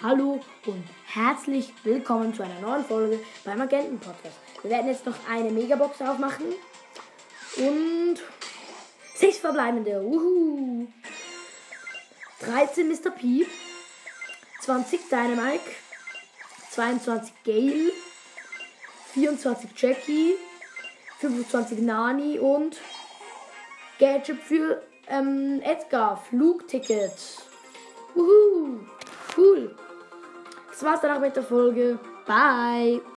Hallo und herzlich willkommen zu einer neuen Folge beim Agenten Podcast. Wir werden jetzt noch eine Megabox aufmachen und sechs verbleibende. Uhu. 13 Mr. P, 20 Dynamite, 22 Gale, 24 Jackie, 25 Nani und Gadget für ähm, Edgar, Flugticket. Uhu. Das war's dann auch mit der Folge. Bye.